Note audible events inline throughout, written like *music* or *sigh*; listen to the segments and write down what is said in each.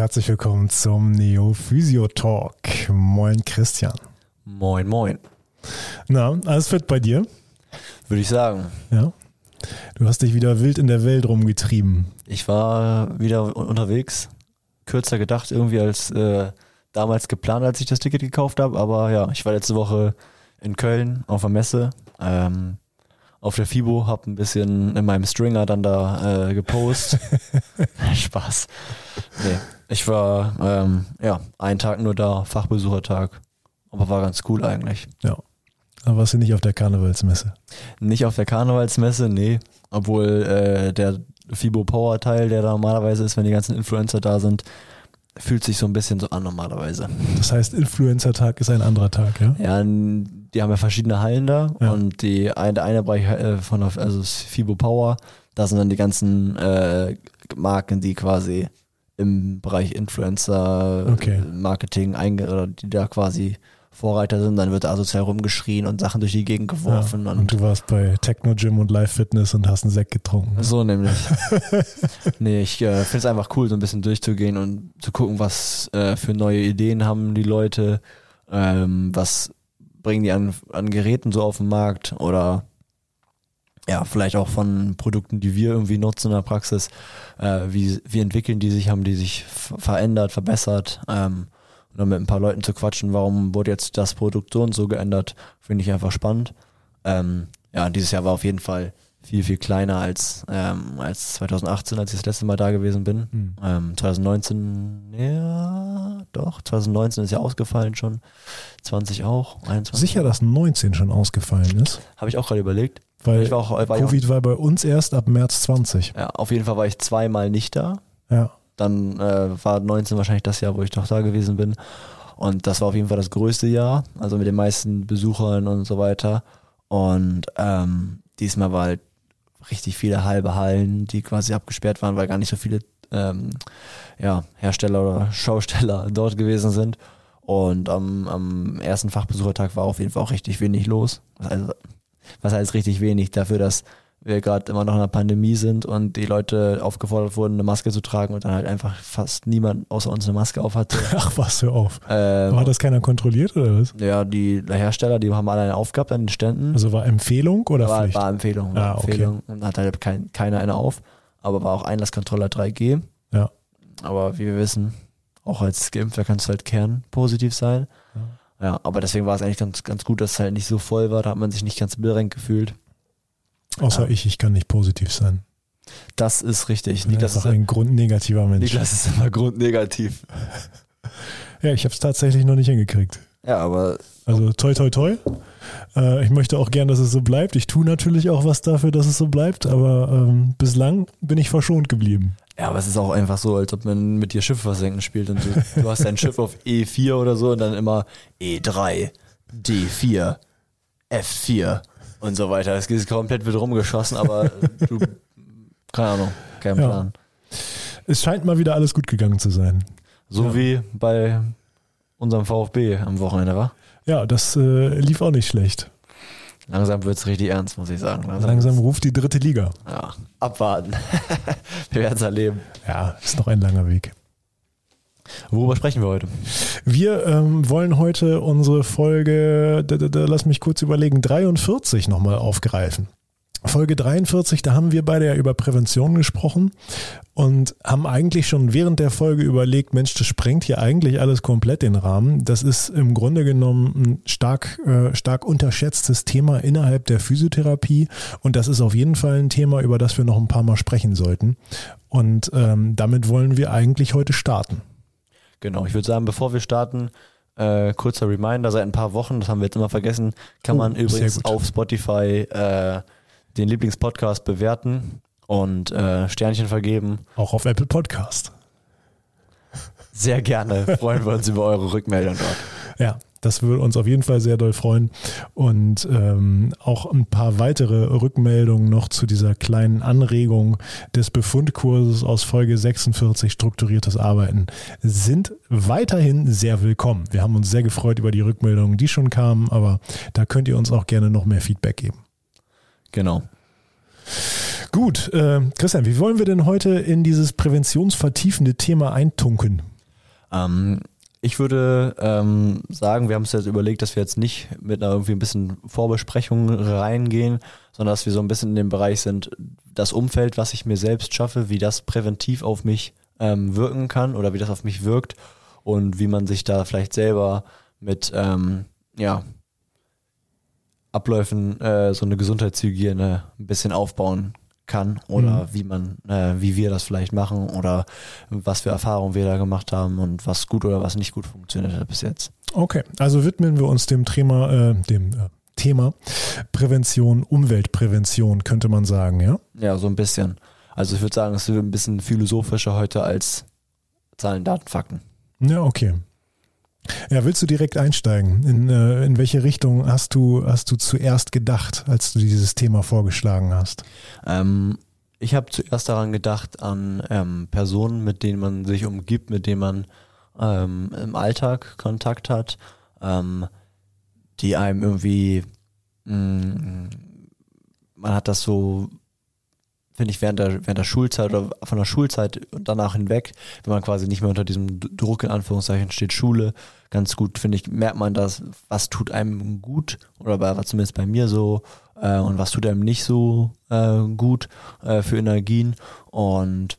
herzlich willkommen zum Neo Physio Talk. Moin Christian. Moin, moin. Na, alles fit bei dir? Würde ich sagen. Ja. Du hast dich wieder wild in der Welt rumgetrieben. Ich war wieder unterwegs. Kürzer gedacht irgendwie als äh, damals geplant, als ich das Ticket gekauft habe. Aber ja, ich war letzte Woche in Köln auf der Messe. Ähm, auf der FIBO, habe ein bisschen in meinem Stringer dann da äh, gepostet. *laughs* Spaß. Nee, ich war ähm, ja einen Tag nur da, Fachbesuchertag. Aber war ganz cool eigentlich. Ja. Aber warst du nicht auf der Karnevalsmesse? Nicht auf der Karnevalsmesse, nee. Obwohl äh, der FIBO Power Teil, der da normalerweise ist, wenn die ganzen Influencer da sind, fühlt sich so ein bisschen so an normalerweise. Das heißt, Influencer-Tag ist ein anderer Tag, ja? Ja, die haben ja verschiedene Hallen da ja. und die eine, der eine Bereich äh, von also FIBO Power, da sind dann die ganzen äh, Marken, die quasi im Bereich Influencer okay. Marketing einge die da quasi Vorreiter sind, dann wird asozial rumgeschrien und Sachen durch die Gegend geworfen. Ja, und, und, du warst bei Techno Gym und Live Fitness und hast einen Sekt getrunken. So nämlich. *laughs* nee, ich äh, finde es einfach cool, so ein bisschen durchzugehen und zu gucken, was äh, für neue Ideen haben die Leute, ähm, was bringen die an, an Geräten so auf den Markt oder ja, vielleicht auch von Produkten, die wir irgendwie nutzen in der Praxis. Äh, wie, wie entwickeln die sich, haben die sich verändert, verbessert? Ähm, und dann mit ein paar Leuten zu quatschen, warum wurde jetzt das Produkt so und so geändert, finde ich einfach spannend. Ähm, ja, dieses Jahr war auf jeden Fall viel, viel kleiner als, ähm, als 2018, als ich das letzte Mal da gewesen bin. Mhm. Ähm, 2019, ja, doch, 2019 ist ja ausgefallen schon. 20 auch, 21. Sicher, dass 19 schon ausgefallen ist? Habe ich auch gerade überlegt. Weil war auch, war Covid war bei uns erst ab März 20. Ja, auf jeden Fall war ich zweimal nicht da. Ja. Dann äh, war 19 wahrscheinlich das Jahr, wo ich doch da gewesen bin. Und das war auf jeden Fall das größte Jahr, also mit den meisten Besuchern und so weiter. Und ähm, diesmal war halt richtig viele halbe Hallen, die quasi abgesperrt waren, weil gar nicht so viele ähm, ja, Hersteller oder *laughs* Schausteller dort gewesen sind. Und am, am ersten Fachbesuchertag war auf jeden Fall auch richtig wenig los. Also, was heißt richtig wenig? Dafür, dass wir gerade immer noch in einer Pandemie sind und die Leute aufgefordert wurden, eine Maske zu tragen und dann halt einfach fast niemand außer uns eine Maske auf hatte. *laughs* Ach was, hör auf. Ähm, hat das keiner kontrolliert oder was? Ja, die Hersteller, die haben alle eine aufgehabt an den Ständen. Also war Empfehlung oder war, Pflicht? War Empfehlung. War ah, Empfehlung okay. und hat halt kein, keiner eine auf. Aber war auch Einlasskontrolle 3G. Ja. Aber wie wir wissen, auch als Geimpfter kannst du halt kernpositiv sein. Ja. aber deswegen war es eigentlich ganz, ganz gut, dass es halt nicht so voll war. Da hat man sich nicht ganz bildrenk gefühlt. Außer ja. ich, ich kann nicht positiv sein. Das ist richtig. Ich bin Niklas einfach ist ein grundnegativer Mensch. Niklas ist immer grundnegativ. ja, ich habe es tatsächlich noch nicht hingekriegt. Ja, aber. Also toi toi toi. Äh, ich möchte auch gern, dass es so bleibt. Ich tue natürlich auch was dafür, dass es so bleibt, aber ähm, bislang bin ich verschont geblieben. Ja, aber es ist auch einfach so, als ob man mit dir Schiffe versenken spielt und du, du hast dein Schiff auf E4 oder so und dann immer E3, D4, F4 und so weiter. Es ist komplett wird rumgeschossen, aber du, keine Ahnung, kein ja. Plan. Es scheint mal wieder alles gut gegangen zu sein. So ja. wie bei unserem VfB am Wochenende, war? Ja, das äh, lief auch nicht schlecht. Langsam wird es richtig ernst, muss ich sagen. Langsam, Langsam ruft die dritte Liga. Ja, abwarten. *laughs* wir werden es erleben. Ja, ist noch ein langer Weg. Worüber sprechen wir heute? Wir ähm, wollen heute unsere Folge, da, da, da, lass mich kurz überlegen, 43 nochmal aufgreifen. Folge 43, da haben wir beide ja über Prävention gesprochen und haben eigentlich schon während der Folge überlegt, Mensch, das sprengt hier eigentlich alles komplett den Rahmen. Das ist im Grunde genommen ein stark, äh, stark unterschätztes Thema innerhalb der Physiotherapie und das ist auf jeden Fall ein Thema, über das wir noch ein paar Mal sprechen sollten. Und ähm, damit wollen wir eigentlich heute starten. Genau, ich würde sagen, bevor wir starten, äh, kurzer Reminder, seit ein paar Wochen, das haben wir jetzt immer vergessen, kann oh, man übrigens auf Spotify äh, den Lieblingspodcast bewerten und äh, Sternchen vergeben. Auch auf Apple Podcast. Sehr gerne, freuen wir uns über eure Rückmeldung dort. Ja, das würde uns auf jeden Fall sehr doll freuen. Und ähm, auch ein paar weitere Rückmeldungen noch zu dieser kleinen Anregung des Befundkurses aus Folge 46 strukturiertes Arbeiten sind weiterhin sehr willkommen. Wir haben uns sehr gefreut über die Rückmeldungen, die schon kamen, aber da könnt ihr uns auch gerne noch mehr Feedback geben. Genau. Gut, äh, Christian, wie wollen wir denn heute in dieses präventionsvertiefende Thema eintunken? Ähm, ich würde ähm, sagen, wir haben uns jetzt überlegt, dass wir jetzt nicht mit einer irgendwie ein bisschen Vorbesprechung reingehen, sondern dass wir so ein bisschen in dem Bereich sind, das Umfeld, was ich mir selbst schaffe, wie das präventiv auf mich ähm, wirken kann oder wie das auf mich wirkt und wie man sich da vielleicht selber mit ähm, ja, Abläufen äh, so eine Gesundheitshygiene ein bisschen aufbauen kann oder mhm. wie man, äh, wie wir das vielleicht machen oder was für Erfahrungen wir da gemacht haben und was gut oder was nicht gut funktioniert hat bis jetzt. Okay, also widmen wir uns dem Thema, äh, dem äh, Thema Prävention, Umweltprävention, könnte man sagen, ja? Ja, so ein bisschen. Also ich würde sagen, es ist ein bisschen philosophischer heute als Zahlen, Daten, Fakten. Ja, okay. Ja, willst du direkt einsteigen? In, äh, in welche Richtung hast du, hast du zuerst gedacht, als du dieses Thema vorgeschlagen hast? Ähm, ich habe zuerst daran gedacht, an ähm, Personen, mit denen man sich umgibt, mit denen man ähm, im Alltag Kontakt hat, ähm, die einem irgendwie, mh, mm, man hat das so finde ich, während der, während der Schulzeit oder von der Schulzeit und danach hinweg, wenn man quasi nicht mehr unter diesem Druck in Anführungszeichen steht, Schule, ganz gut, finde ich, merkt man das, was tut einem gut oder war zumindest bei mir so äh, und was tut einem nicht so äh, gut äh, für Energien. Und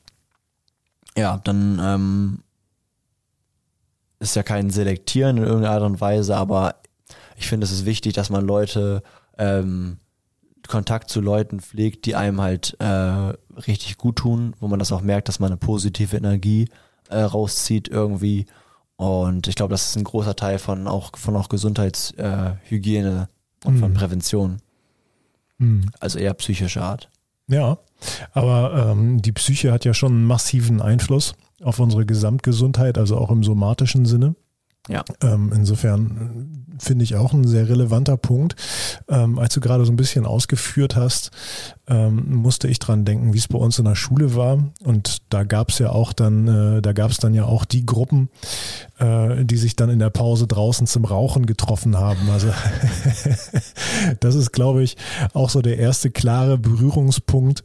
ja, dann ähm, ist ja kein Selektieren in irgendeiner Art und Weise, aber ich finde, es ist wichtig, dass man Leute ähm, Kontakt zu Leuten pflegt, die einem halt äh, richtig gut tun, wo man das auch merkt, dass man eine positive Energie äh, rauszieht irgendwie. Und ich glaube, das ist ein großer Teil von auch von auch Gesundheitshygiene äh, und mhm. von Prävention. Mhm. Also eher psychische Art. Ja, aber ähm, die Psyche hat ja schon einen massiven Einfluss auf unsere Gesamtgesundheit, also auch im somatischen Sinne. Ja. Ähm, insofern finde ich auch ein sehr relevanter Punkt. Ähm, als du gerade so ein bisschen ausgeführt hast, ähm, musste ich dran denken, wie es bei uns in der Schule war. Und da gab es ja auch dann, äh, da gab es dann ja auch die Gruppen, äh, die sich dann in der Pause draußen zum Rauchen getroffen haben. Also *laughs* das ist, glaube ich, auch so der erste klare Berührungspunkt,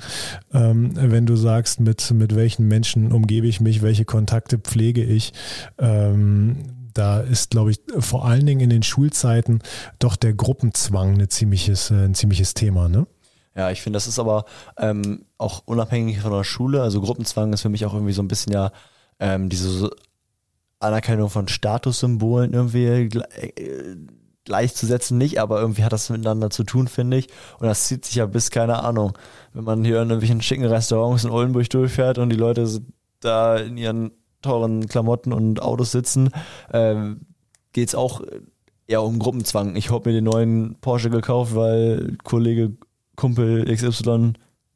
ähm, wenn du sagst, mit, mit welchen Menschen umgebe ich mich, welche Kontakte pflege ich. Ähm, da ist, glaube ich, vor allen Dingen in den Schulzeiten doch der Gruppenzwang ein ziemliches, äh, ein ziemliches Thema, ne? Ja, ich finde, das ist aber ähm, auch unabhängig von der Schule. Also Gruppenzwang ist für mich auch irgendwie so ein bisschen ja ähm, diese Anerkennung von Statussymbolen irgendwie äh, gleichzusetzen, nicht, aber irgendwie hat das miteinander zu tun, finde ich. Und das zieht sich ja bis, keine Ahnung, wenn man hier in irgendwelchen schicken Restaurants in Oldenburg durchfährt und die Leute da in ihren teuren Klamotten und Autos sitzen, ähm, geht es auch eher um Gruppenzwang. Ich habe mir den neuen Porsche gekauft, weil Kollege Kumpel XY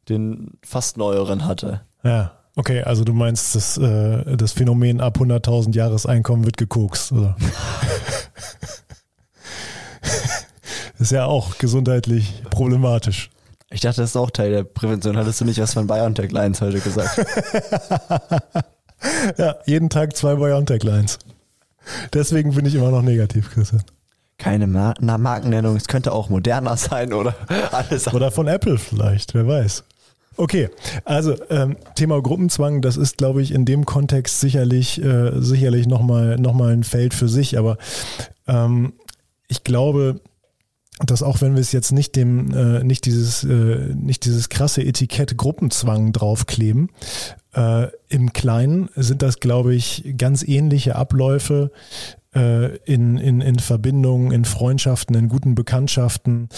den fast neueren hatte. Ja, okay, also du meinst, das, äh, das Phänomen ab 100.000 Jahreseinkommen wird gekokst, oder? *laughs* ist ja auch gesundheitlich problematisch. Ich dachte, das ist auch Teil der Prävention. Hattest du nicht was von BioNTech Lines heute gesagt? *laughs* ja, jeden Tag zwei BioNTech Lines. Deswegen bin ich immer noch negativ, Christian. Keine Mar Na, Markennennung, es könnte auch moderner sein oder *laughs* alles. Oder von Apple vielleicht, wer weiß. Okay, also ähm, Thema Gruppenzwang, das ist, glaube ich, in dem Kontext sicherlich, äh, sicherlich nochmal noch mal ein Feld für sich, aber ähm, ich glaube, dass auch wenn wir es jetzt nicht dem, äh, nicht dieses, äh, nicht dieses krasse Etikett Gruppenzwang draufkleben, äh, im Kleinen sind das, glaube ich, ganz ähnliche Abläufe äh, in, in, in Verbindungen, in Freundschaften, in guten Bekanntschaften,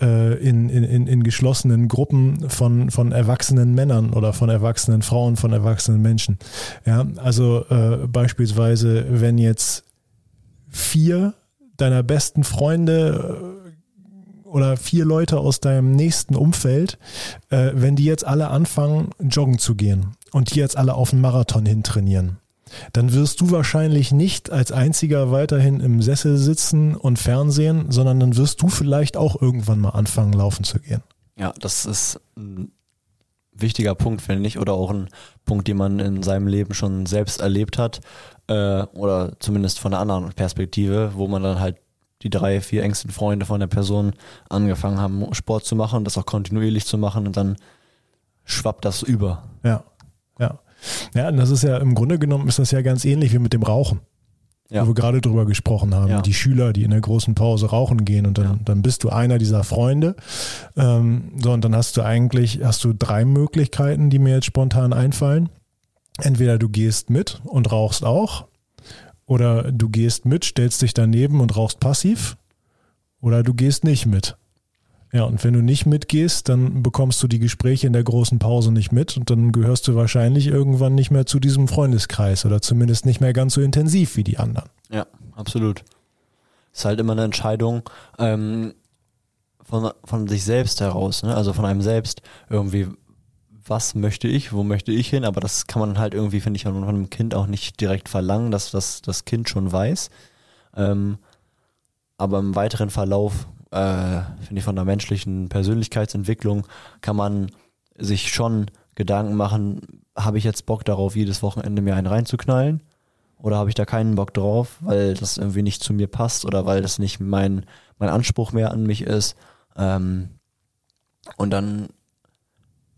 äh, in, in, in geschlossenen Gruppen von, von erwachsenen Männern oder von erwachsenen Frauen, von erwachsenen Menschen. Ja, also äh, beispielsweise, wenn jetzt vier deiner besten Freunde oder vier Leute aus deinem nächsten Umfeld, äh, wenn die jetzt alle anfangen, joggen zu gehen und die jetzt alle auf den Marathon hin trainieren, dann wirst du wahrscheinlich nicht als einziger weiterhin im Sessel sitzen und Fernsehen, sondern dann wirst du vielleicht auch irgendwann mal anfangen, laufen zu gehen. Ja, das ist ein wichtiger Punkt, finde ich, oder auch ein Punkt, den man in seinem Leben schon selbst erlebt hat, äh, oder zumindest von einer anderen Perspektive, wo man dann halt die drei, vier engsten Freunde von der Person angefangen haben, Sport zu machen und das auch kontinuierlich zu machen und dann schwappt das über. Ja, ja. Ja, und das ist ja im Grunde genommen ist das ja ganz ähnlich wie mit dem Rauchen. Ja. Wo wir gerade drüber gesprochen haben. Ja. Die Schüler, die in der großen Pause rauchen gehen und dann, ja. dann bist du einer dieser Freunde. Ähm, so, und dann hast du eigentlich, hast du drei Möglichkeiten, die mir jetzt spontan einfallen. Entweder du gehst mit und rauchst auch, oder du gehst mit, stellst dich daneben und rauchst passiv, oder du gehst nicht mit. Ja, und wenn du nicht mitgehst, dann bekommst du die Gespräche in der großen Pause nicht mit und dann gehörst du wahrscheinlich irgendwann nicht mehr zu diesem Freundeskreis oder zumindest nicht mehr ganz so intensiv wie die anderen. Ja, absolut. Ist halt immer eine Entscheidung ähm, von, von sich selbst heraus, ne? also von einem selbst irgendwie, was möchte ich, wo möchte ich hin, aber das kann man halt irgendwie, finde ich, von einem Kind auch nicht direkt verlangen, dass das, das Kind schon weiß. Ähm, aber im weiteren Verlauf äh, finde ich, von der menschlichen Persönlichkeitsentwicklung kann man sich schon Gedanken machen, habe ich jetzt Bock darauf, jedes Wochenende mir einen reinzuknallen? Oder habe ich da keinen Bock drauf, weil das irgendwie nicht zu mir passt oder weil das nicht mein, mein Anspruch mehr an mich ist? Ähm, und dann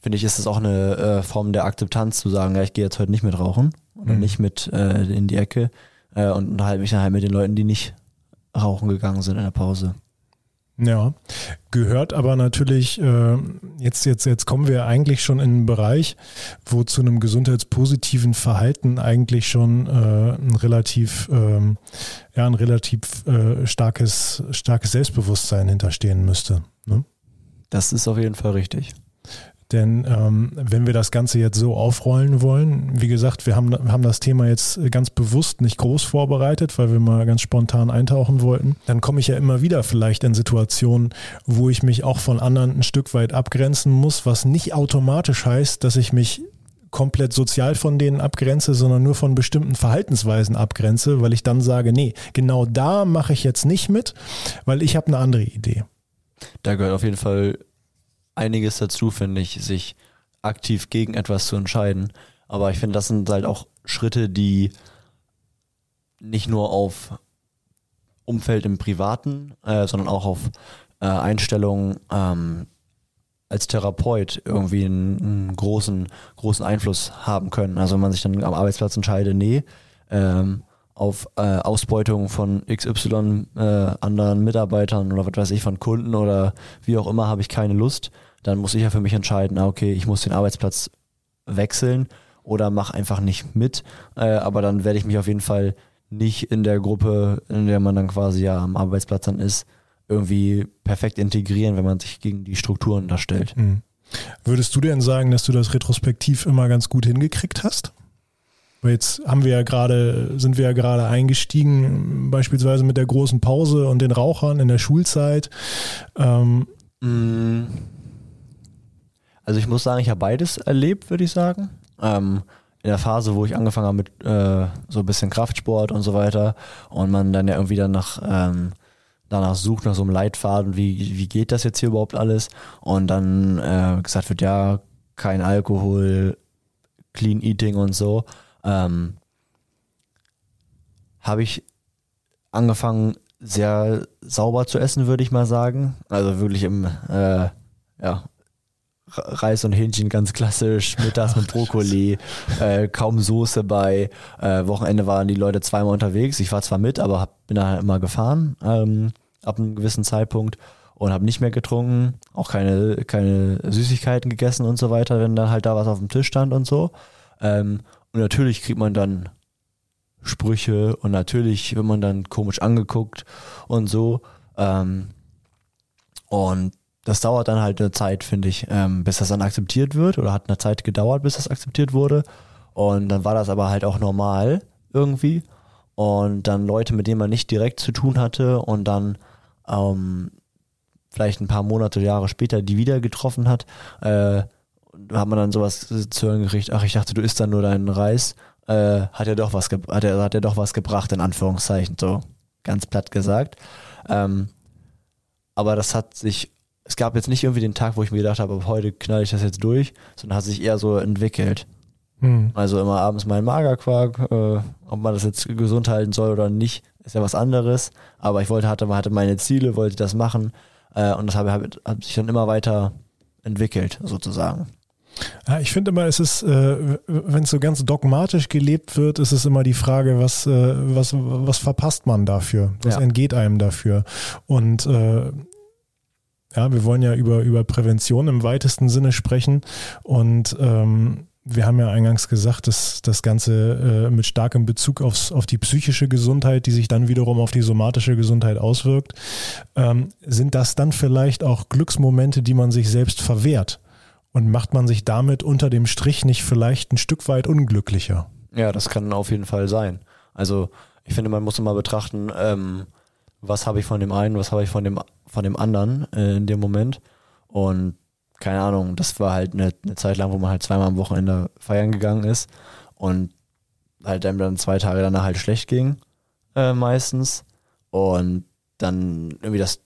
finde ich, ist es auch eine äh, Form der Akzeptanz zu sagen, ja, ich gehe jetzt heute nicht mit rauchen oder mhm. nicht mit äh, in die Ecke äh, und unterhalte mich dann halt mit den Leuten, die nicht rauchen gegangen sind in der Pause. Ja, gehört aber natürlich, äh, jetzt, jetzt, jetzt kommen wir eigentlich schon in einen Bereich, wo zu einem gesundheitspositiven Verhalten eigentlich schon äh, ein relativ, ähm, ja, ein relativ äh, starkes, starkes Selbstbewusstsein hinterstehen müsste. Ne? Das ist auf jeden Fall richtig. Denn ähm, wenn wir das Ganze jetzt so aufrollen wollen, wie gesagt, wir haben, haben das Thema jetzt ganz bewusst nicht groß vorbereitet, weil wir mal ganz spontan eintauchen wollten, dann komme ich ja immer wieder vielleicht in Situationen, wo ich mich auch von anderen ein Stück weit abgrenzen muss, was nicht automatisch heißt, dass ich mich komplett sozial von denen abgrenze, sondern nur von bestimmten Verhaltensweisen abgrenze, weil ich dann sage, nee, genau da mache ich jetzt nicht mit, weil ich habe eine andere Idee. Da gehört auf jeden Fall einiges dazu, finde ich, sich aktiv gegen etwas zu entscheiden. Aber ich finde, das sind halt auch Schritte, die nicht nur auf Umfeld im Privaten, äh, sondern auch auf äh, Einstellungen ähm, als Therapeut irgendwie einen, einen, großen, großen Einfluss haben können. Also wenn man sich dann am Arbeitsplatz entscheidet, nee, ähm, auf äh, Ausbeutung von XY äh, anderen Mitarbeitern oder was weiß ich, von Kunden oder wie auch immer, habe ich keine Lust dann muss ich ja für mich entscheiden, ah, okay, ich muss den Arbeitsplatz wechseln oder mach einfach nicht mit. Äh, aber dann werde ich mich auf jeden Fall nicht in der Gruppe, in der man dann quasi ja am Arbeitsplatz dann ist, irgendwie perfekt integrieren, wenn man sich gegen die Strukturen da stellt. Mhm. Würdest du denn sagen, dass du das retrospektiv immer ganz gut hingekriegt hast? Weil jetzt haben wir ja gerade, sind wir ja gerade eingestiegen, beispielsweise mit der großen Pause und den Rauchern in der Schulzeit. Ähm, mm. Also ich muss sagen, ich habe beides erlebt, würde ich sagen. Ähm, in der Phase, wo ich angefangen habe mit äh, so ein bisschen Kraftsport und so weiter und man dann ja irgendwie dann nach ähm, danach sucht nach so einem Leitfaden, wie, wie geht das jetzt hier überhaupt alles? Und dann äh, gesagt wird, ja, kein Alkohol, Clean Eating und so. Ähm, habe ich angefangen, sehr sauber zu essen, würde ich mal sagen. Also wirklich im, äh, ja, Reis und Hähnchen ganz klassisch, mittags mit Brokkoli, äh, kaum Soße bei. Äh, Wochenende waren die Leute zweimal unterwegs. Ich war zwar mit, aber hab, bin da halt immer gefahren ähm, ab einem gewissen Zeitpunkt und habe nicht mehr getrunken, auch keine, keine Süßigkeiten gegessen und so weiter, wenn dann halt da was auf dem Tisch stand und so. Ähm, und natürlich kriegt man dann Sprüche und natürlich wird man dann komisch angeguckt und so. Ähm, und das dauert dann halt eine Zeit, finde ich, ähm, bis das dann akzeptiert wird oder hat eine Zeit gedauert, bis das akzeptiert wurde. Und dann war das aber halt auch normal irgendwie. Und dann Leute, mit denen man nicht direkt zu tun hatte und dann ähm, vielleicht ein paar Monate, Jahre später die wieder getroffen hat, äh, hat man dann sowas zu hören gekriegt, ach, ich dachte, du isst dann nur deinen Reis, äh, hat er doch was hat er, hat er doch was gebracht, in Anführungszeichen, so ganz platt gesagt. Ähm, aber das hat sich es gab jetzt nicht irgendwie den Tag, wo ich mir gedacht habe, heute knall ich das jetzt durch, sondern hat sich eher so entwickelt. Hm. Also immer abends mein Magerquark, äh, ob man das jetzt gesund halten soll oder nicht, ist ja was anderes. Aber ich wollte, hatte, hatte meine Ziele, wollte das machen äh, und das habe, hat sich dann immer weiter entwickelt, sozusagen. Ja, ich finde immer, es ist, äh, wenn es so ganz dogmatisch gelebt wird, ist es immer die Frage, was, äh, was, was verpasst man dafür? Was ja. entgeht einem dafür? Und äh, ja, wir wollen ja über, über Prävention im weitesten Sinne sprechen. Und ähm, wir haben ja eingangs gesagt, dass das Ganze äh, mit starkem Bezug aufs, auf die psychische Gesundheit, die sich dann wiederum auf die somatische Gesundheit auswirkt. Ähm, sind das dann vielleicht auch Glücksmomente, die man sich selbst verwehrt? Und macht man sich damit unter dem Strich nicht vielleicht ein Stück weit unglücklicher? Ja, das kann auf jeden Fall sein. Also ich finde, man muss immer betrachten, ähm, was habe ich von dem einen, was habe ich von dem, von dem anderen äh, in dem Moment. Und keine Ahnung, das war halt eine, eine Zeit lang, wo man halt zweimal am Wochenende feiern gegangen ist und halt einem dann zwei Tage danach halt schlecht ging, äh, meistens. Und dann irgendwie das,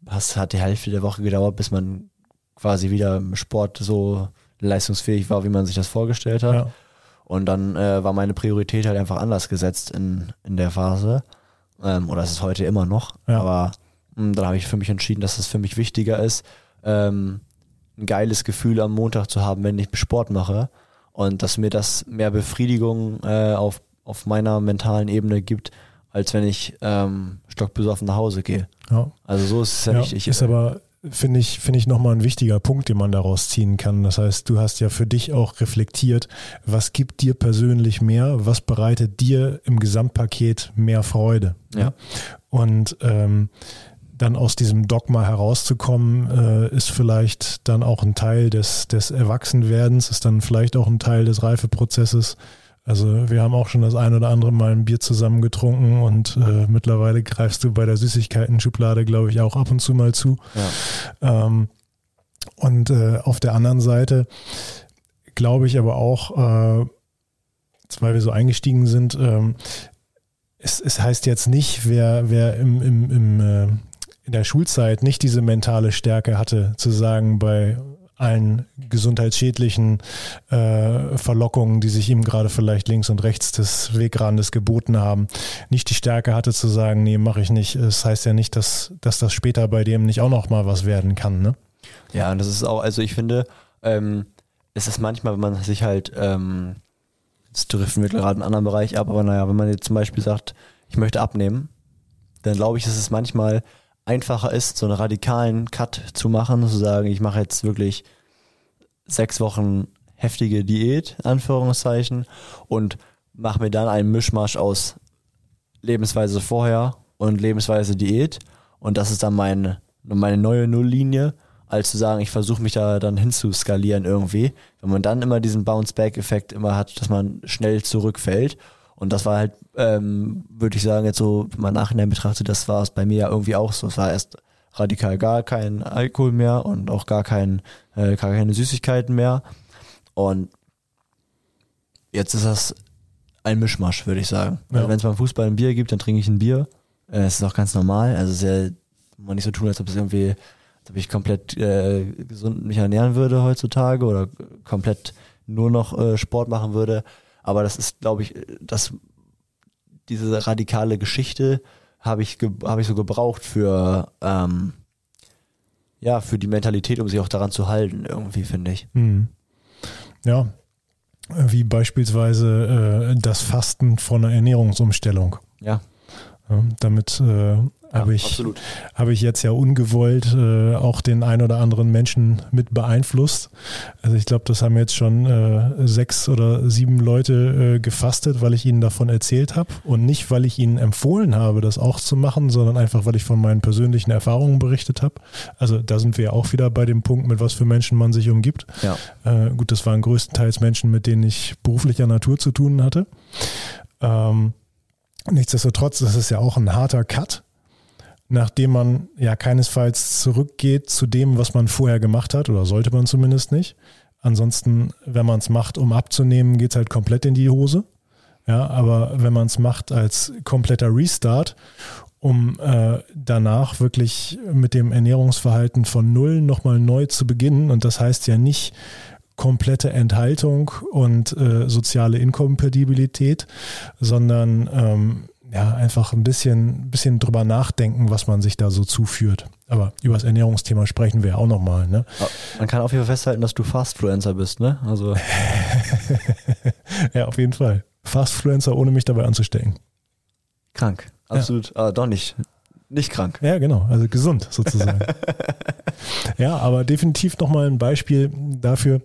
das hat die Hälfte der Woche gedauert, bis man quasi wieder im Sport so leistungsfähig war, wie man sich das vorgestellt hat. Ja. Und dann äh, war meine Priorität halt einfach anders gesetzt in, in der Phase. Ähm, oder es ist heute immer noch. Ja. Aber hm, dann habe ich für mich entschieden, dass es für mich wichtiger ist, ähm, ein geiles Gefühl am Montag zu haben, wenn ich Sport mache. Und dass mir das mehr Befriedigung äh, auf, auf meiner mentalen Ebene gibt, als wenn ich ähm, stockbesoffen nach Hause gehe. Ja. Also so ist es ja, ja wichtig. Ist aber finde ich, finde ich nochmal ein wichtiger Punkt, den man daraus ziehen kann. Das heißt, du hast ja für dich auch reflektiert, was gibt dir persönlich mehr, was bereitet dir im Gesamtpaket mehr Freude. Ja. Und ähm, dann aus diesem Dogma herauszukommen, äh, ist vielleicht dann auch ein Teil des, des Erwachsenwerdens, ist dann vielleicht auch ein Teil des Reifeprozesses, also wir haben auch schon das ein oder andere Mal ein Bier zusammen getrunken und äh, mittlerweile greifst du bei der Süßigkeiten-Schublade, glaube ich, auch ab und zu mal zu. Ja. Ähm, und äh, auf der anderen Seite glaube ich aber auch, äh, weil wir so eingestiegen sind, ähm, es, es heißt jetzt nicht, wer, wer im, im, im, äh, in der Schulzeit nicht diese mentale Stärke hatte, zu sagen, bei allen gesundheitsschädlichen äh, Verlockungen, die sich ihm gerade vielleicht links und rechts des Wegrandes geboten haben, nicht die Stärke hatte zu sagen, nee, mache ich nicht. Das heißt ja nicht, dass, dass das später bei dem nicht auch noch mal was werden kann, ne? Ja, und das ist auch, also ich finde, ähm, es ist manchmal, wenn man sich halt, ähm, jetzt driften wir gerade einen anderen Bereich ab, aber naja, wenn man jetzt zum Beispiel sagt, ich möchte abnehmen, dann glaube ich, dass es manchmal einfacher ist, so einen radikalen Cut zu machen, zu sagen, ich mache jetzt wirklich sechs Wochen heftige Diät, Anführungszeichen, und mache mir dann einen Mischmasch aus Lebensweise vorher und Lebensweise Diät. Und das ist dann meine, meine neue Nulllinie, als zu sagen, ich versuche mich da dann hinzuskalieren irgendwie. Wenn man dann immer diesen Bounce-Back-Effekt immer hat, dass man schnell zurückfällt und das war halt, ähm, würde ich sagen, jetzt so mal nachhinein betrachtet, das war es bei mir ja irgendwie auch so. Es war erst radikal gar kein Alkohol mehr und auch gar, kein, äh, gar keine Süßigkeiten mehr. Und jetzt ist das ein Mischmasch, würde ich sagen. Ja. Also wenn es beim Fußball ein Bier gibt, dann trinke ich ein Bier. Äh, es ist auch ganz normal. Also sehr, man nicht so tun, als ob es irgendwie, als ob ich komplett äh, gesund mich ernähren würde heutzutage oder komplett nur noch äh, Sport machen würde. Aber das ist, glaube ich, das, diese radikale Geschichte habe ich, habe ich so gebraucht für, ähm, ja, für die Mentalität, um sich auch daran zu halten, irgendwie, finde ich. Mhm. Ja, wie beispielsweise äh, das Fasten von einer Ernährungsumstellung. Ja. Ja damit äh, habe ich, habe ich jetzt ja ungewollt äh, auch den ein oder anderen Menschen mit beeinflusst. Also ich glaube, das haben jetzt schon äh, sechs oder sieben Leute äh, gefastet, weil ich ihnen davon erzählt habe und nicht, weil ich ihnen empfohlen habe, das auch zu machen, sondern einfach, weil ich von meinen persönlichen Erfahrungen berichtet habe. Also da sind wir auch wieder bei dem Punkt, mit was für Menschen man sich umgibt. Ja. Äh, gut, das waren größtenteils Menschen, mit denen ich beruflicher Natur zu tun hatte. Ähm, Nichtsdestotrotz, das ist ja auch ein harter Cut, nachdem man ja keinesfalls zurückgeht zu dem, was man vorher gemacht hat, oder sollte man zumindest nicht. Ansonsten, wenn man es macht, um abzunehmen, geht es halt komplett in die Hose. Ja, aber wenn man es macht als kompletter Restart, um äh, danach wirklich mit dem Ernährungsverhalten von Null nochmal neu zu beginnen, und das heißt ja nicht komplette Enthaltung und äh, soziale Inkompatibilität, sondern ähm, ja, einfach ein bisschen, bisschen drüber nachdenken, was man sich da so zuführt. Aber über das Ernährungsthema sprechen wir ja auch nochmal. Ne? Man kann auf jeden Fall festhalten, dass du Fastfluencer bist, ne? Also. *laughs* ja, auf jeden Fall. Fastfluencer, ohne mich dabei anzustecken. Krank. Absolut. Ja. Ah, doch nicht. Nicht krank. Ja, genau. Also gesund sozusagen. *laughs* ja, aber definitiv nochmal ein Beispiel dafür,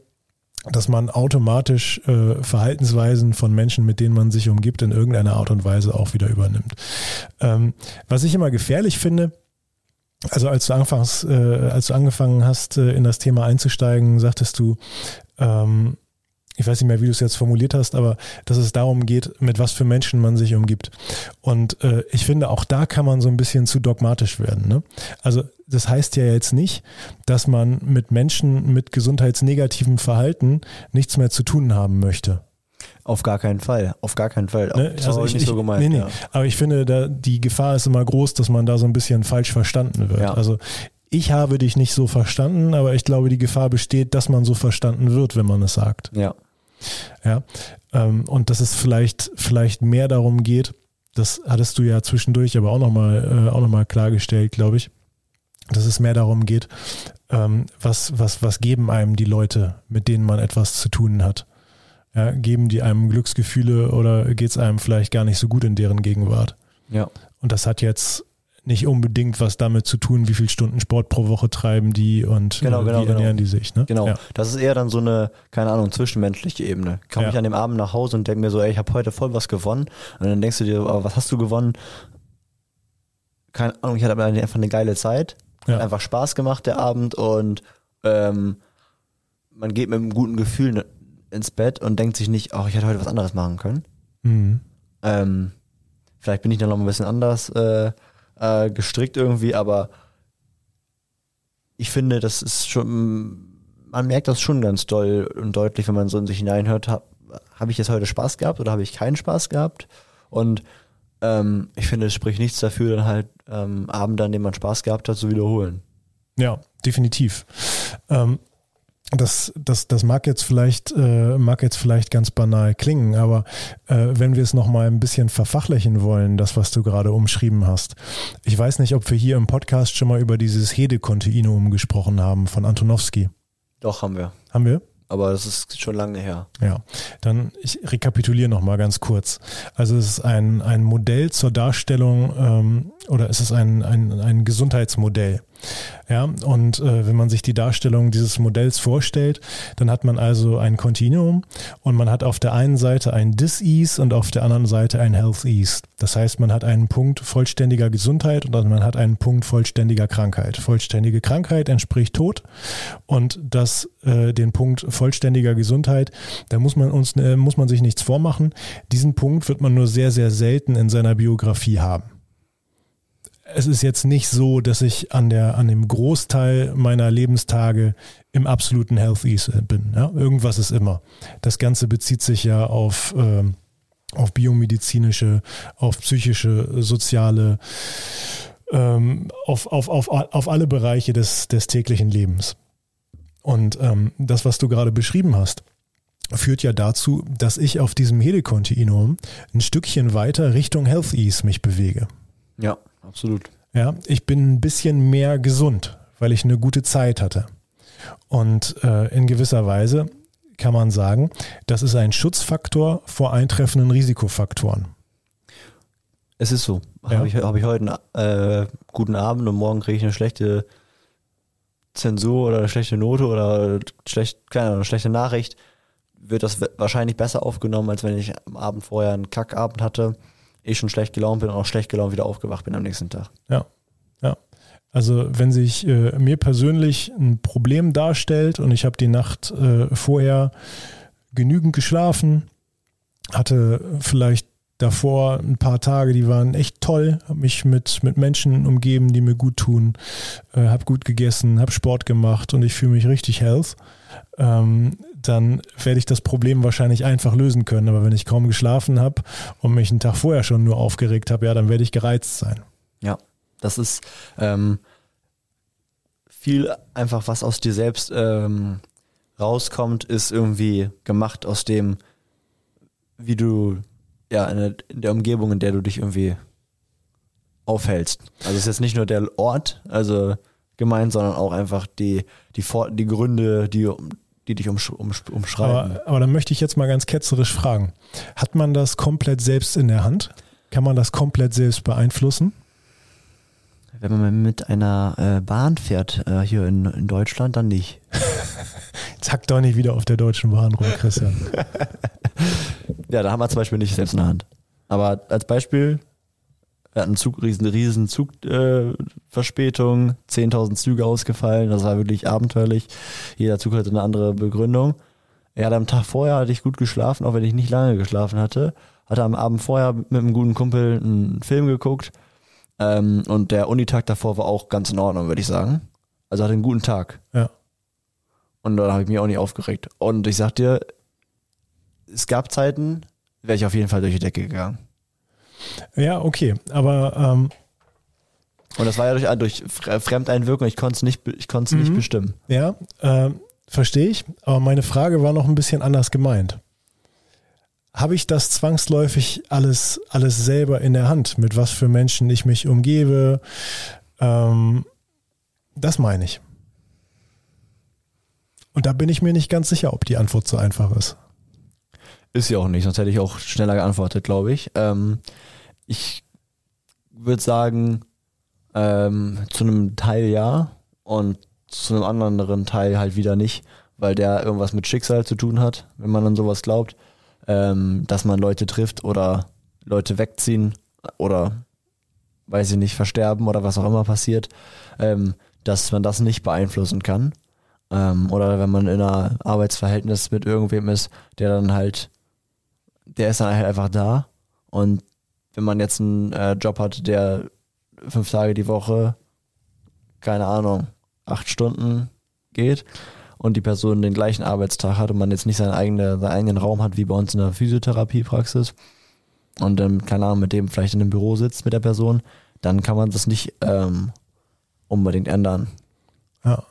dass man automatisch äh, Verhaltensweisen von Menschen, mit denen man sich umgibt, in irgendeiner Art und Weise auch wieder übernimmt. Ähm, was ich immer gefährlich finde, also als du anfangs, äh, als du angefangen hast, äh, in das Thema einzusteigen, sagtest du, ähm, ich weiß nicht mehr, wie du es jetzt formuliert hast, aber dass es darum geht, mit was für Menschen man sich umgibt. Und äh, ich finde, auch da kann man so ein bisschen zu dogmatisch werden. Ne? Also das heißt ja jetzt nicht, dass man mit Menschen mit gesundheitsnegativem Verhalten nichts mehr zu tun haben möchte. Auf gar keinen Fall, auf gar keinen Fall. Ne? Das also ich, nicht so gemeint. Nee, nee. Ja. Aber ich finde, da, die Gefahr ist immer groß, dass man da so ein bisschen falsch verstanden wird. Ja. Also ich habe dich nicht so verstanden, aber ich glaube, die Gefahr besteht, dass man so verstanden wird, wenn man es sagt. Ja. Ja. Ähm, und dass es vielleicht, vielleicht mehr darum geht, das hattest du ja zwischendurch aber auch nochmal äh, auch noch mal klargestellt, glaube ich, dass es mehr darum geht, ähm, was, was, was geben einem die Leute, mit denen man etwas zu tun hat. Ja, geben die einem Glücksgefühle oder geht es einem vielleicht gar nicht so gut in deren Gegenwart? Ja. Und das hat jetzt nicht unbedingt was damit zu tun, wie viele Stunden Sport pro Woche treiben die und genau, genau, wie ernähren genau. die sich. Ne? Genau, ja. das ist eher dann so eine, keine Ahnung, zwischenmenschliche Ebene. Komme ja. ich an dem Abend nach Hause und denke mir so, ey, ich habe heute voll was gewonnen. Und dann denkst du dir, aber was hast du gewonnen? Keine Ahnung, ich hatte einfach eine geile Zeit. Ja. Hat einfach Spaß gemacht der Abend und ähm, man geht mit einem guten Gefühl ins Bett und denkt sich nicht, ach, ich hätte heute was anderes machen können. Mhm. Ähm, vielleicht bin ich dann noch ein bisschen anders äh, äh, gestrickt irgendwie, aber ich finde, das ist schon, man merkt das schon ganz doll und deutlich, wenn man so in sich hineinhört, habe hab ich jetzt heute Spaß gehabt oder habe ich keinen Spaß gehabt? Und ähm, ich finde, es spricht nichts dafür, dann halt ähm, Abende, an denen man Spaß gehabt hat, zu wiederholen. Ja, definitiv. Ähm, das, das, das mag jetzt vielleicht, äh, mag jetzt vielleicht ganz banal klingen, aber äh, wenn wir es nochmal ein bisschen verfachlichen wollen, das, was du gerade umschrieben hast. Ich weiß nicht, ob wir hier im Podcast schon mal über dieses Hede-Kontinuum gesprochen haben von Antonowski. Doch, haben wir. Haben wir? Aber das ist schon lange her. Ja, dann ich rekapituliere nochmal ganz kurz. Also es ist ein, ein Modell zur Darstellung ähm, oder es ist ein, ein, ein Gesundheitsmodell. Ja, und äh, wenn man sich die Darstellung dieses Modells vorstellt, dann hat man also ein Kontinuum und man hat auf der einen Seite ein Dis-Ease und auf der anderen Seite ein Health-Ease. Das heißt, man hat einen Punkt vollständiger Gesundheit und man hat einen Punkt vollständiger Krankheit. Vollständige Krankheit entspricht Tod und das äh, den Punkt vollständiger Gesundheit, da muss man uns äh, muss man sich nichts vormachen. Diesen Punkt wird man nur sehr sehr selten in seiner Biografie haben es ist jetzt nicht so, dass ich an der, an dem Großteil meiner Lebenstage im absoluten Health Ease bin. Ja? Irgendwas ist immer. Das Ganze bezieht sich ja auf, ähm, auf biomedizinische, auf psychische, soziale, ähm, auf, auf, auf, auf alle Bereiche des, des täglichen Lebens. Und ähm, das, was du gerade beschrieben hast, führt ja dazu, dass ich auf diesem Hede-Kontinuum ein Stückchen weiter Richtung Health Ease mich bewege. Ja absolut. Ja, ich bin ein bisschen mehr gesund, weil ich eine gute Zeit hatte. Und äh, in gewisser Weise kann man sagen, das ist ein Schutzfaktor vor eintreffenden Risikofaktoren. Es ist so. Ja. Habe ich, hab ich heute einen äh, guten Abend und morgen kriege ich eine schlechte Zensur oder eine schlechte Note oder schlecht, keine eine schlechte Nachricht, wird das wahrscheinlich besser aufgenommen, als wenn ich am Abend vorher einen Kackabend hatte ich schon schlecht gelaunt bin und auch schlecht gelaunt wieder aufgewacht bin am nächsten Tag. Ja, ja. Also wenn sich äh, mir persönlich ein Problem darstellt und ich habe die Nacht äh, vorher genügend geschlafen, hatte vielleicht davor ein paar Tage, die waren echt toll, habe mich mit, mit Menschen umgeben, die mir gut tun, äh, habe gut gegessen, habe Sport gemacht und ich fühle mich richtig health, ähm, dann werde ich das Problem wahrscheinlich einfach lösen können. Aber wenn ich kaum geschlafen habe und mich einen Tag vorher schon nur aufgeregt habe, ja, dann werde ich gereizt sein. Ja, das ist ähm, viel einfach, was aus dir selbst ähm, rauskommt, ist irgendwie gemacht aus dem, wie du ja, in der, in der Umgebung, in der du dich irgendwie aufhältst. Also es ist jetzt nicht nur der Ort, also gemeint, sondern auch einfach die, die, Vor die Gründe, die, die dich umsch umsch umschreiben. Aber, aber dann möchte ich jetzt mal ganz ketzerisch fragen. Hat man das komplett selbst in der Hand? Kann man das komplett selbst beeinflussen? Wenn man mit einer äh, Bahn fährt äh, hier in, in Deutschland, dann nicht. Zack doch nicht wieder auf der deutschen Bahn rum, Christian. *laughs* ja, da haben wir zum Beispiel nicht selbst in der Hand. Aber als Beispiel, wir hatten Zug, riesen, riesen Zugverspätung, äh, 10.000 Züge ausgefallen, das war wirklich abenteuerlich. Jeder Zug hatte eine andere Begründung. Er hat am Tag vorher hatte ich gut geschlafen, auch wenn ich nicht lange geschlafen hatte. Hatte am Abend vorher mit einem guten Kumpel einen Film geguckt. Ähm, und der Unitag davor war auch ganz in Ordnung, würde ich sagen. Also hatte einen guten Tag. Ja. Und dann habe ich mich auch nicht aufgeregt. Und ich sag dir, es gab Zeiten, wäre ich auf jeden Fall durch die Decke gegangen. Ja, okay, aber ähm und das war ja durch, durch Fremdeinwirkung, ich konnte es nicht, ich konnte es nicht mhm. bestimmen. Ja, äh, verstehe ich, aber meine Frage war noch ein bisschen anders gemeint. Habe ich das zwangsläufig alles, alles selber in der Hand, mit was für Menschen ich mich umgebe? Ähm, das meine ich. Und da bin ich mir nicht ganz sicher, ob die Antwort so einfach ist. Ist sie auch nicht, sonst hätte ich auch schneller geantwortet, glaube ich. Ähm, ich würde sagen, ähm, zu einem Teil ja und zu einem anderen Teil halt wieder nicht, weil der irgendwas mit Schicksal zu tun hat, wenn man an sowas glaubt, ähm, dass man Leute trifft oder Leute wegziehen oder weiß ich nicht, versterben oder was auch immer passiert, ähm, dass man das nicht beeinflussen kann. Ähm, oder wenn man in einer Arbeitsverhältnis mit irgendwem ist, der dann halt, der ist dann halt einfach da. Und wenn man jetzt einen äh, Job hat, der fünf Tage die Woche, keine Ahnung, acht Stunden geht und die Person den gleichen Arbeitstag hat und man jetzt nicht seinen eigenen, seinen eigenen Raum hat, wie bei uns in der Physiotherapiepraxis und dann, keine Ahnung, mit dem vielleicht in einem Büro sitzt mit der Person, dann kann man das nicht ähm, unbedingt ändern. Ja.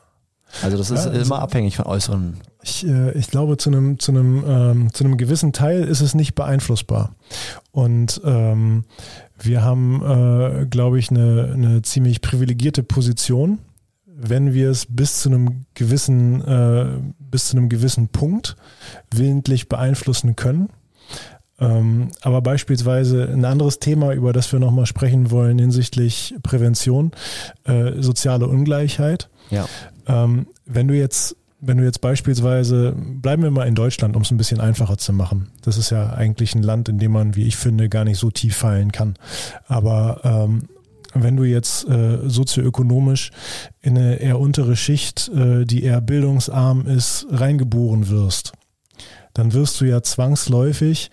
Also das ist ja, also immer abhängig von äußeren. Ich, äh, ich glaube, zu einem, zu, einem, ähm, zu einem gewissen Teil ist es nicht beeinflussbar. Und ähm, wir haben, äh, glaube ich, eine, eine ziemlich privilegierte Position, wenn wir es bis zu einem gewissen, äh, bis zu einem gewissen Punkt willentlich beeinflussen können. Ähm, aber beispielsweise ein anderes Thema, über das wir nochmal sprechen wollen hinsichtlich Prävention, äh, soziale Ungleichheit. Ja. Ähm, wenn du jetzt wenn du jetzt beispielsweise, bleiben wir mal in Deutschland, um es ein bisschen einfacher zu machen. Das ist ja eigentlich ein Land, in dem man, wie ich finde, gar nicht so tief fallen kann. Aber ähm, wenn du jetzt äh, sozioökonomisch in eine eher untere Schicht, äh, die eher bildungsarm ist, reingeboren wirst, dann wirst du ja zwangsläufig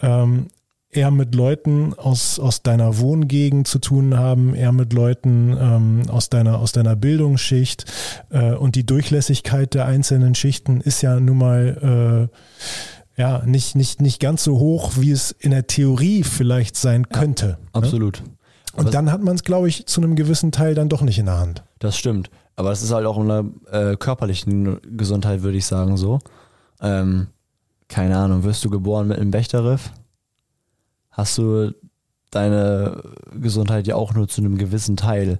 ähm, eher mit Leuten aus, aus deiner Wohngegend zu tun haben, eher mit Leuten ähm, aus, deiner, aus deiner Bildungsschicht. Äh, und die Durchlässigkeit der einzelnen Schichten ist ja nun mal äh, ja, nicht, nicht, nicht ganz so hoch, wie es in der Theorie vielleicht sein könnte. Ja, ne? absolut. Ne? Und Was, dann hat man es, glaube ich, zu einem gewissen Teil dann doch nicht in der Hand. Das stimmt. Aber es ist halt auch in der äh, körperlichen Gesundheit, würde ich sagen, so. Ähm, keine Ahnung, wirst du geboren mit einem Wächterriff? Hast du deine Gesundheit ja auch nur zu einem gewissen Teil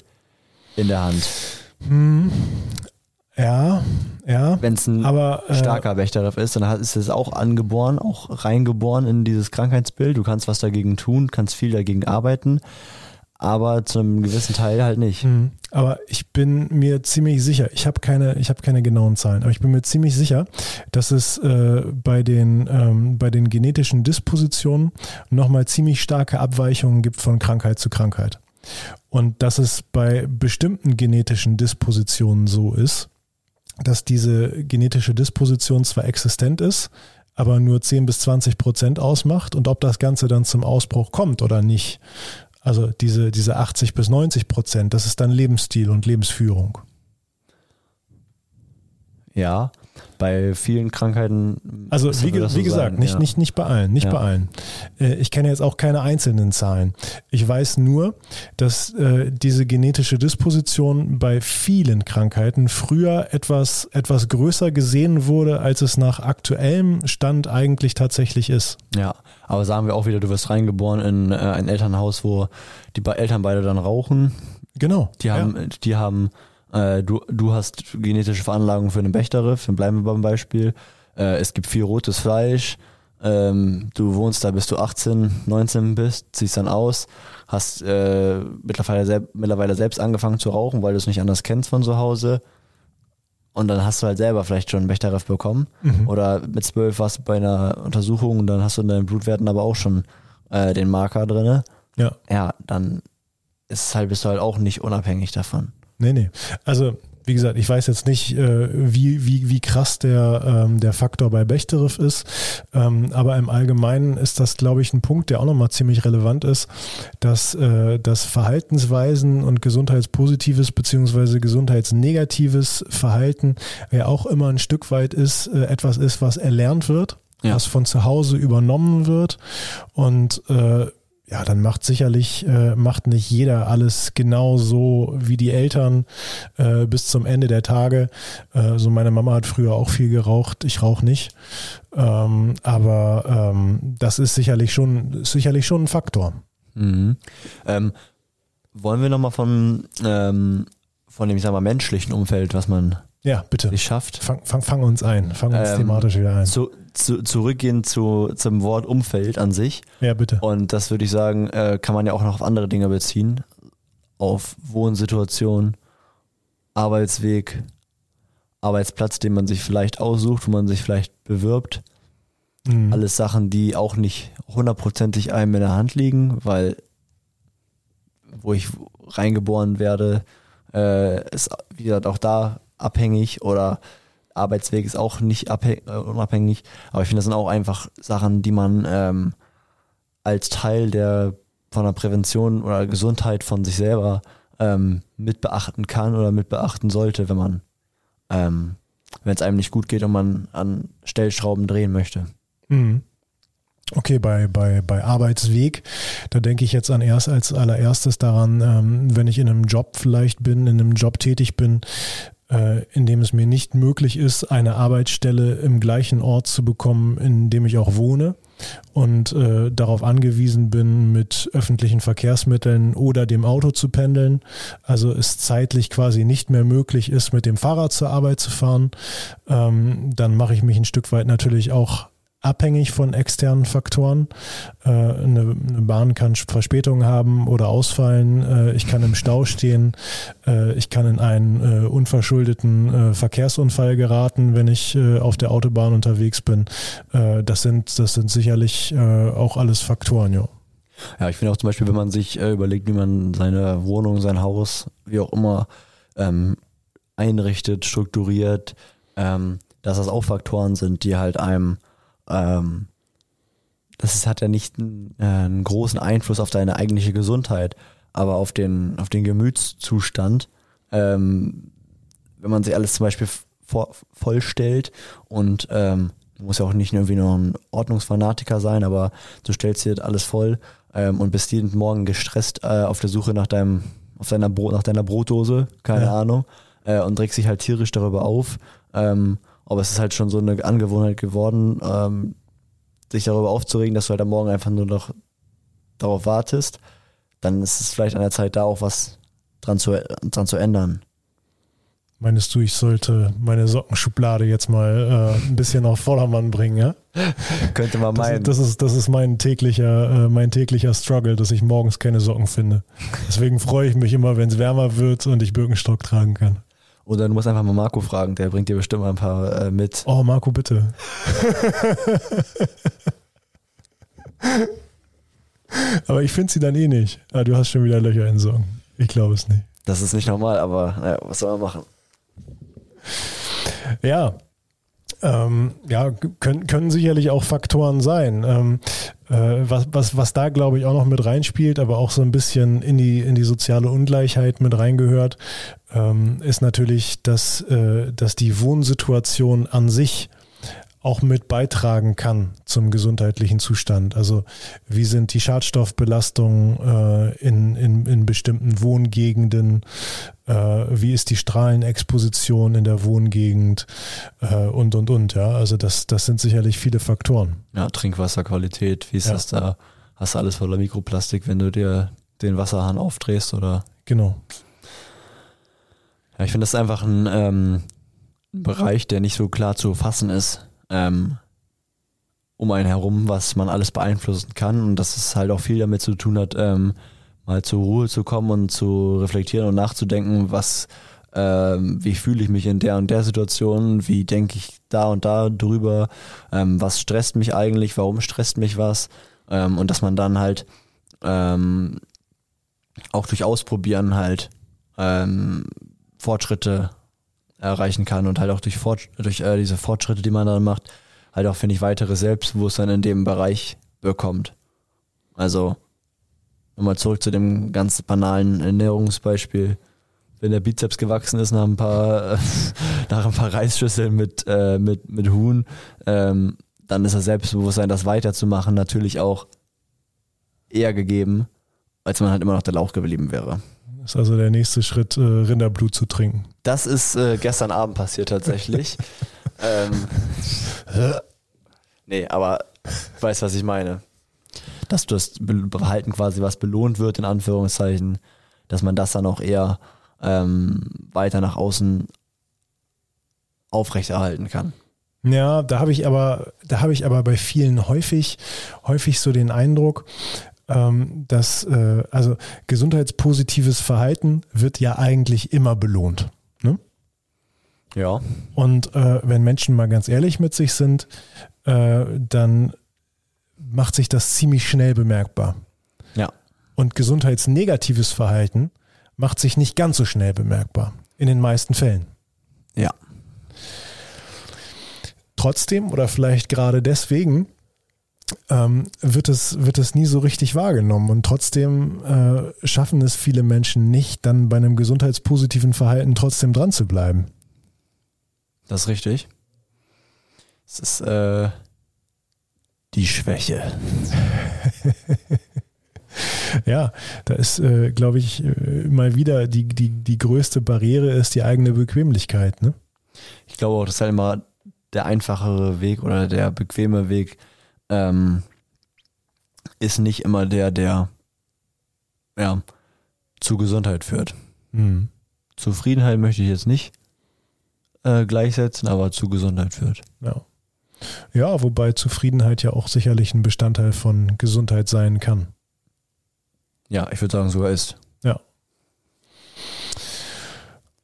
in der Hand. Hm. Ja, ja. Wenn es ein aber, äh, starker Wächterriff ist, dann ist es auch angeboren, auch reingeboren in dieses Krankheitsbild. Du kannst was dagegen tun, kannst viel dagegen arbeiten aber zu einem gewissen Teil halt nicht. Mhm. Aber ich bin mir ziemlich sicher, ich habe keine, ich habe keine genauen Zahlen, aber ich bin mir ziemlich sicher, dass es äh, bei den ähm, bei den genetischen Dispositionen nochmal ziemlich starke Abweichungen gibt von Krankheit zu Krankheit. Und dass es bei bestimmten genetischen Dispositionen so ist, dass diese genetische Disposition zwar existent ist, aber nur 10 bis 20 Prozent ausmacht und ob das Ganze dann zum Ausbruch kommt oder nicht, also diese, diese 80 bis 90 Prozent, das ist dann Lebensstil und Lebensführung. Ja, bei vielen Krankheiten. Also wie, ge wie so gesagt, sein, nicht, ja. nicht, nicht bei allen, nicht ja. bei allen. Äh, ich kenne jetzt auch keine einzelnen Zahlen. Ich weiß nur, dass äh, diese genetische Disposition bei vielen Krankheiten früher etwas, etwas größer gesehen wurde, als es nach aktuellem Stand eigentlich tatsächlich ist. Ja, aber sagen wir auch wieder, du wirst reingeboren in äh, ein Elternhaus, wo die Eltern beide dann rauchen. Genau. Die haben, ja. die haben äh, du, du hast genetische Veranlagung für einen Bechterriff, bleiben wir beim Beispiel. Äh, es gibt viel rotes Fleisch. Ähm, du wohnst da, bis du 18, 19 bist, ziehst dann aus, hast äh, mittlerweile, sel mittlerweile selbst angefangen zu rauchen, weil du es nicht anders kennst von zu Hause. Und dann hast du halt selber vielleicht schon einen Bechterriff bekommen. Mhm. Oder mit zwölf warst du bei einer Untersuchung und dann hast du in deinen Blutwerten aber auch schon äh, den Marker drin. Ja. Ja, dann ist halt, bist du halt auch nicht unabhängig davon. Nee, nee. Also, wie gesagt, ich weiß jetzt nicht, äh, wie, wie, wie krass der, ähm, der Faktor bei Bechterew ist, ähm, aber im Allgemeinen ist das, glaube ich, ein Punkt, der auch nochmal ziemlich relevant ist, dass, äh, dass Verhaltensweisen und gesundheitspositives beziehungsweise gesundheitsnegatives Verhalten ja auch immer ein Stück weit ist, äh, etwas ist, was erlernt wird. Ja. was von zu Hause übernommen wird und äh, ja, dann macht sicherlich, äh, macht nicht jeder alles genau so wie die Eltern äh, bis zum Ende der Tage. Äh, so meine Mama hat früher auch viel geraucht, ich rauche nicht. Ähm, aber ähm, das ist sicherlich schon, sicherlich schon ein Faktor. Mhm. Ähm, wollen wir nochmal von, ähm, von dem, ich sag mal, menschlichen Umfeld, was man ja, bitte. nicht schafft. Fang, fang, fang uns ein, fang uns ähm, thematisch wieder ein. Zu, zu, zurückgehen zu, zum Wort Umfeld an sich. Ja, bitte. Und das würde ich sagen, äh, kann man ja auch noch auf andere Dinge beziehen. Auf Wohnsituation, Arbeitsweg, Arbeitsplatz, den man sich vielleicht aussucht, wo man sich vielleicht bewirbt. Mhm. Alles Sachen, die auch nicht hundertprozentig einem in der Hand liegen, weil wo ich reingeboren werde, äh, ist, wie gesagt, auch da abhängig oder Arbeitsweg ist auch nicht äh, unabhängig. Aber ich finde, das sind auch einfach Sachen, die man ähm, als Teil der von der Prävention oder Gesundheit von sich selber ähm, mit beachten kann oder mit beachten sollte, wenn man, ähm, wenn es einem nicht gut geht und man an Stellschrauben drehen möchte. Mhm. Okay, bei, bei, bei Arbeitsweg, da denke ich jetzt an erst als allererstes daran, ähm, wenn ich in einem Job vielleicht bin, in einem Job tätig bin, äh, in dem es mir nicht möglich ist, eine Arbeitsstelle im gleichen Ort zu bekommen, in dem ich auch wohne und äh, darauf angewiesen bin, mit öffentlichen Verkehrsmitteln oder dem Auto zu pendeln, also es zeitlich quasi nicht mehr möglich ist, mit dem Fahrrad zur Arbeit zu fahren, ähm, dann mache ich mich ein Stück weit natürlich auch abhängig von externen Faktoren. Äh, eine, Bahn kann Verspätung haben oder ausfallen. Äh, ich kann im Stau stehen. Äh, ich kann in einen unverschuldeten Verkehrsunfall geraten, wenn ich auf der Autobahn unterwegs bin. das sind, das sind sicherlich auch alles Faktoren, ja. Ja, ich finde auch zum Beispiel, wenn man sich überlegt, wie man seine Wohnung, sein Haus, wie auch immer, ähm, einrichtet, strukturiert, ähm, dass das auch Faktoren sind, die halt einem ähm, das hat ja nicht einen, äh, einen, großen Einfluss auf deine eigentliche Gesundheit, aber auf den, auf den Gemütszustand. Ähm, wenn man sich alles zum Beispiel vor, vollstellt und ähm, du musst ja auch nicht irgendwie nur ein Ordnungsfanatiker sein, aber du stellst dir alles voll ähm, und bist jeden Morgen gestresst äh, auf der Suche nach deinem, auf deiner Brot, nach deiner Brotdose, keine ja. Ahnung, äh, und regst dich halt tierisch darüber auf. Ähm, aber es ist halt schon so eine Angewohnheit geworden, ähm, sich darüber aufzuregen, dass du halt am Morgen einfach nur noch darauf wartest. Dann ist es vielleicht an der Zeit, da auch was dran zu, dran zu ändern. Meinst du, ich sollte meine Sockenschublade jetzt mal äh, ein bisschen auf Vordermann bringen, ja? *laughs* Könnte man meinen. Das, das, ist, das ist mein täglicher, äh, mein täglicher Struggle, dass ich morgens keine Socken finde. Deswegen freue ich mich immer, wenn es wärmer wird und ich Birkenstock tragen kann. Oder du musst einfach mal Marco fragen, der bringt dir bestimmt mal ein paar äh, mit. Oh, Marco, bitte. *laughs* aber ich finde sie dann eh nicht. Ah, du hast schon wieder Löcher in Socken. Ich glaube es nicht. Das ist nicht normal, aber naja, was soll man machen? Ja, ähm, ja, können, können sicherlich auch Faktoren sein. Ähm, Äh, was, was, was da, glaube ich, auch noch mit reinspielt, aber auch so ein bisschen in die, in die soziale Ungleichheit mit reingehört, ähm, ist natürlich, dass, äh, dass die Wohnsituation an sich auch mit beitragen kann zum gesundheitlichen Zustand. Also wie sind die Schadstoffbelastungen äh, in, in, in bestimmten Wohngegenden, äh, wie ist die Strahlenexposition in der Wohngegend äh, und und und. Ja, also das, das sind sicherlich viele Faktoren. Ja, Trinkwasserqualität, wie ist ja. das da? Hast du alles voller Mikroplastik, wenn du dir den Wasserhahn aufdrehst oder? Genau. Ja, ich finde das ist einfach ein ähm, Bereich, der nicht so klar zu fassen ist ähm, um einen herum, was man alles beeinflussen kann und dass es halt auch viel damit zu tun hat, ähm, mal zur Ruhe zu kommen und zu reflektieren und nachzudenken, was, ähm, wie fühle ich mich in der und der Situation, wie denke ich da und da drüber, ähm, was stresst mich eigentlich, warum stresst mich was ähm, und dass man dann halt ähm, auch durch Ausprobieren halt ähm, Fortschritte erreichen kann und halt auch durch, Fort durch äh, diese Fortschritte, die man dann macht, halt auch, finde ich, weitere Selbstbewusstsein in dem Bereich bekommt. Also, nochmal zurück zu dem ganz banalen Ernährungsbeispiel. Wenn der Bizeps gewachsen ist nach ein paar, *laughs* nach ein paar Reisschüsseln mit, äh, mit, mit Huhn, ähm, dann ist das Selbstbewusstsein, das weiterzumachen, natürlich auch eher gegeben, als man halt immer noch der Lauch geblieben wäre. Das ist also der nächste Schritt, äh, Rinderblut zu trinken. Das ist äh, gestern Abend passiert tatsächlich. *laughs* ähm, nee, aber ich weiß, was ich meine. Dass das Verhalten quasi was belohnt wird, in Anführungszeichen, dass man das dann auch eher ähm, weiter nach außen aufrechterhalten kann. Ja, da habe ich aber, da habe ich aber bei vielen häufig, häufig so den Eindruck, ähm, dass äh, also gesundheitspositives Verhalten wird ja eigentlich immer belohnt. Ne? Ja. Und äh, wenn Menschen mal ganz ehrlich mit sich sind, äh, dann macht sich das ziemlich schnell bemerkbar. Ja. Und gesundheitsnegatives Verhalten macht sich nicht ganz so schnell bemerkbar. In den meisten Fällen. Ja. Trotzdem oder vielleicht gerade deswegen ähm, wird, es, wird es nie so richtig wahrgenommen. Und trotzdem äh, schaffen es viele Menschen nicht, dann bei einem gesundheitspositiven Verhalten trotzdem dran zu bleiben. Das ist richtig. Es ist äh, die Schwäche. *laughs* ja, da ist, äh, glaube ich, äh, mal wieder die, die, die größte Barriere ist die eigene Bequemlichkeit. Ne? Ich glaube auch, das ist halt immer der einfachere Weg oder der bequeme Weg, ähm, ist nicht immer der, der ja, zu Gesundheit führt. Mhm. Zufriedenheit möchte ich jetzt nicht äh, gleichsetzen, aber zu Gesundheit führt. Ja. Ja, wobei Zufriedenheit ja auch sicherlich ein Bestandteil von Gesundheit sein kann. Ja, ich würde sagen, sogar ist. Ja.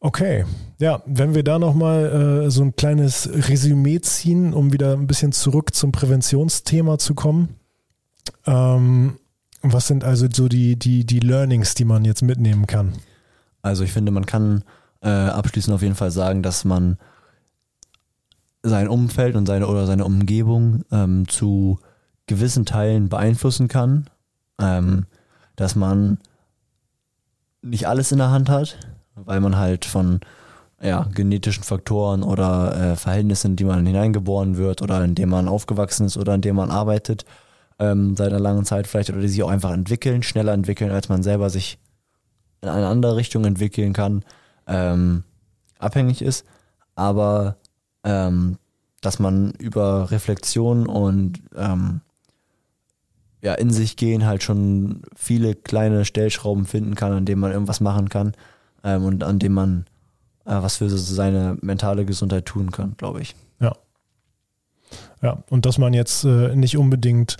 Okay, ja, wenn wir da nochmal äh, so ein kleines Resümee ziehen, um wieder ein bisschen zurück zum Präventionsthema zu kommen. Ähm, was sind also so die, die, die Learnings, die man jetzt mitnehmen kann? Also ich finde, man kann äh, abschließend auf jeden Fall sagen, dass man sein Umfeld und seine oder seine Umgebung ähm, zu gewissen Teilen beeinflussen kann, ähm, dass man nicht alles in der Hand hat, weil man halt von ja, genetischen Faktoren oder äh, Verhältnissen, die man hineingeboren wird oder in dem man aufgewachsen ist oder in dem man arbeitet, ähm, seit einer langen Zeit vielleicht oder die sich auch einfach entwickeln, schneller entwickeln, als man selber sich in eine andere Richtung entwickeln kann, ähm, abhängig ist. Aber ähm, dass man über Reflexion und ähm, ja, in sich gehen halt schon viele kleine Stellschrauben finden kann, an denen man irgendwas machen kann ähm, und an dem man äh, was für seine mentale Gesundheit tun kann, glaube ich. Ja. Ja, und dass man jetzt äh, nicht unbedingt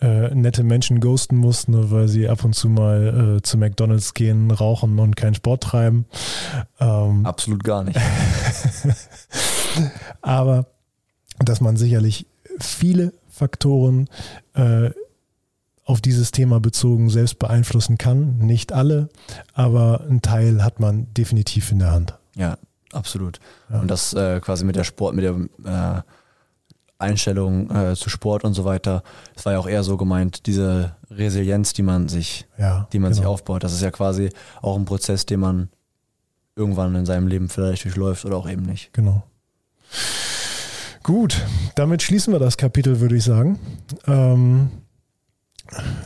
äh, nette Menschen ghosten muss, nur weil sie ab und zu mal äh, zu McDonalds gehen, rauchen und keinen Sport treiben. Ähm, Absolut gar nicht. *laughs* aber dass man sicherlich viele Faktoren äh, auf dieses Thema bezogen selbst beeinflussen kann. Nicht alle, aber ein Teil hat man definitiv in der Hand. Ja, absolut. Ja. Und das äh, quasi mit der Sport, mit der äh, Einstellung äh, zu Sport und so weiter. Es war ja auch eher so gemeint, diese Resilienz, die man sich, Ja, die man sich genau. aufbaut. Das ist ja quasi auch ein Prozess, den man irgendwann in seinem Leben vielleicht durchläuft oder auch eben nicht. Genau. Gut, damit schließen wir das Kapitel, würde ich sagen. Ähm,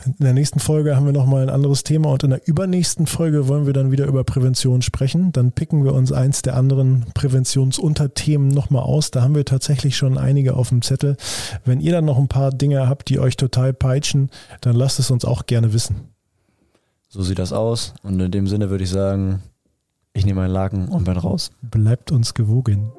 in der nächsten Folge haben wir nochmal ein anderes Thema und in der übernächsten Folge wollen wir dann wieder über Prävention sprechen. Dann picken wir uns eins der anderen Präventionsunterthemen nochmal aus. Da haben wir tatsächlich schon einige auf dem Zettel. Wenn ihr dann noch ein paar Dinge habt, die euch total peitschen, dann lasst es uns auch gerne wissen. So sieht das aus. Und in dem Sinne würde ich sagen, ich nehme einen Laken und bin raus. Bleibt uns gewogen.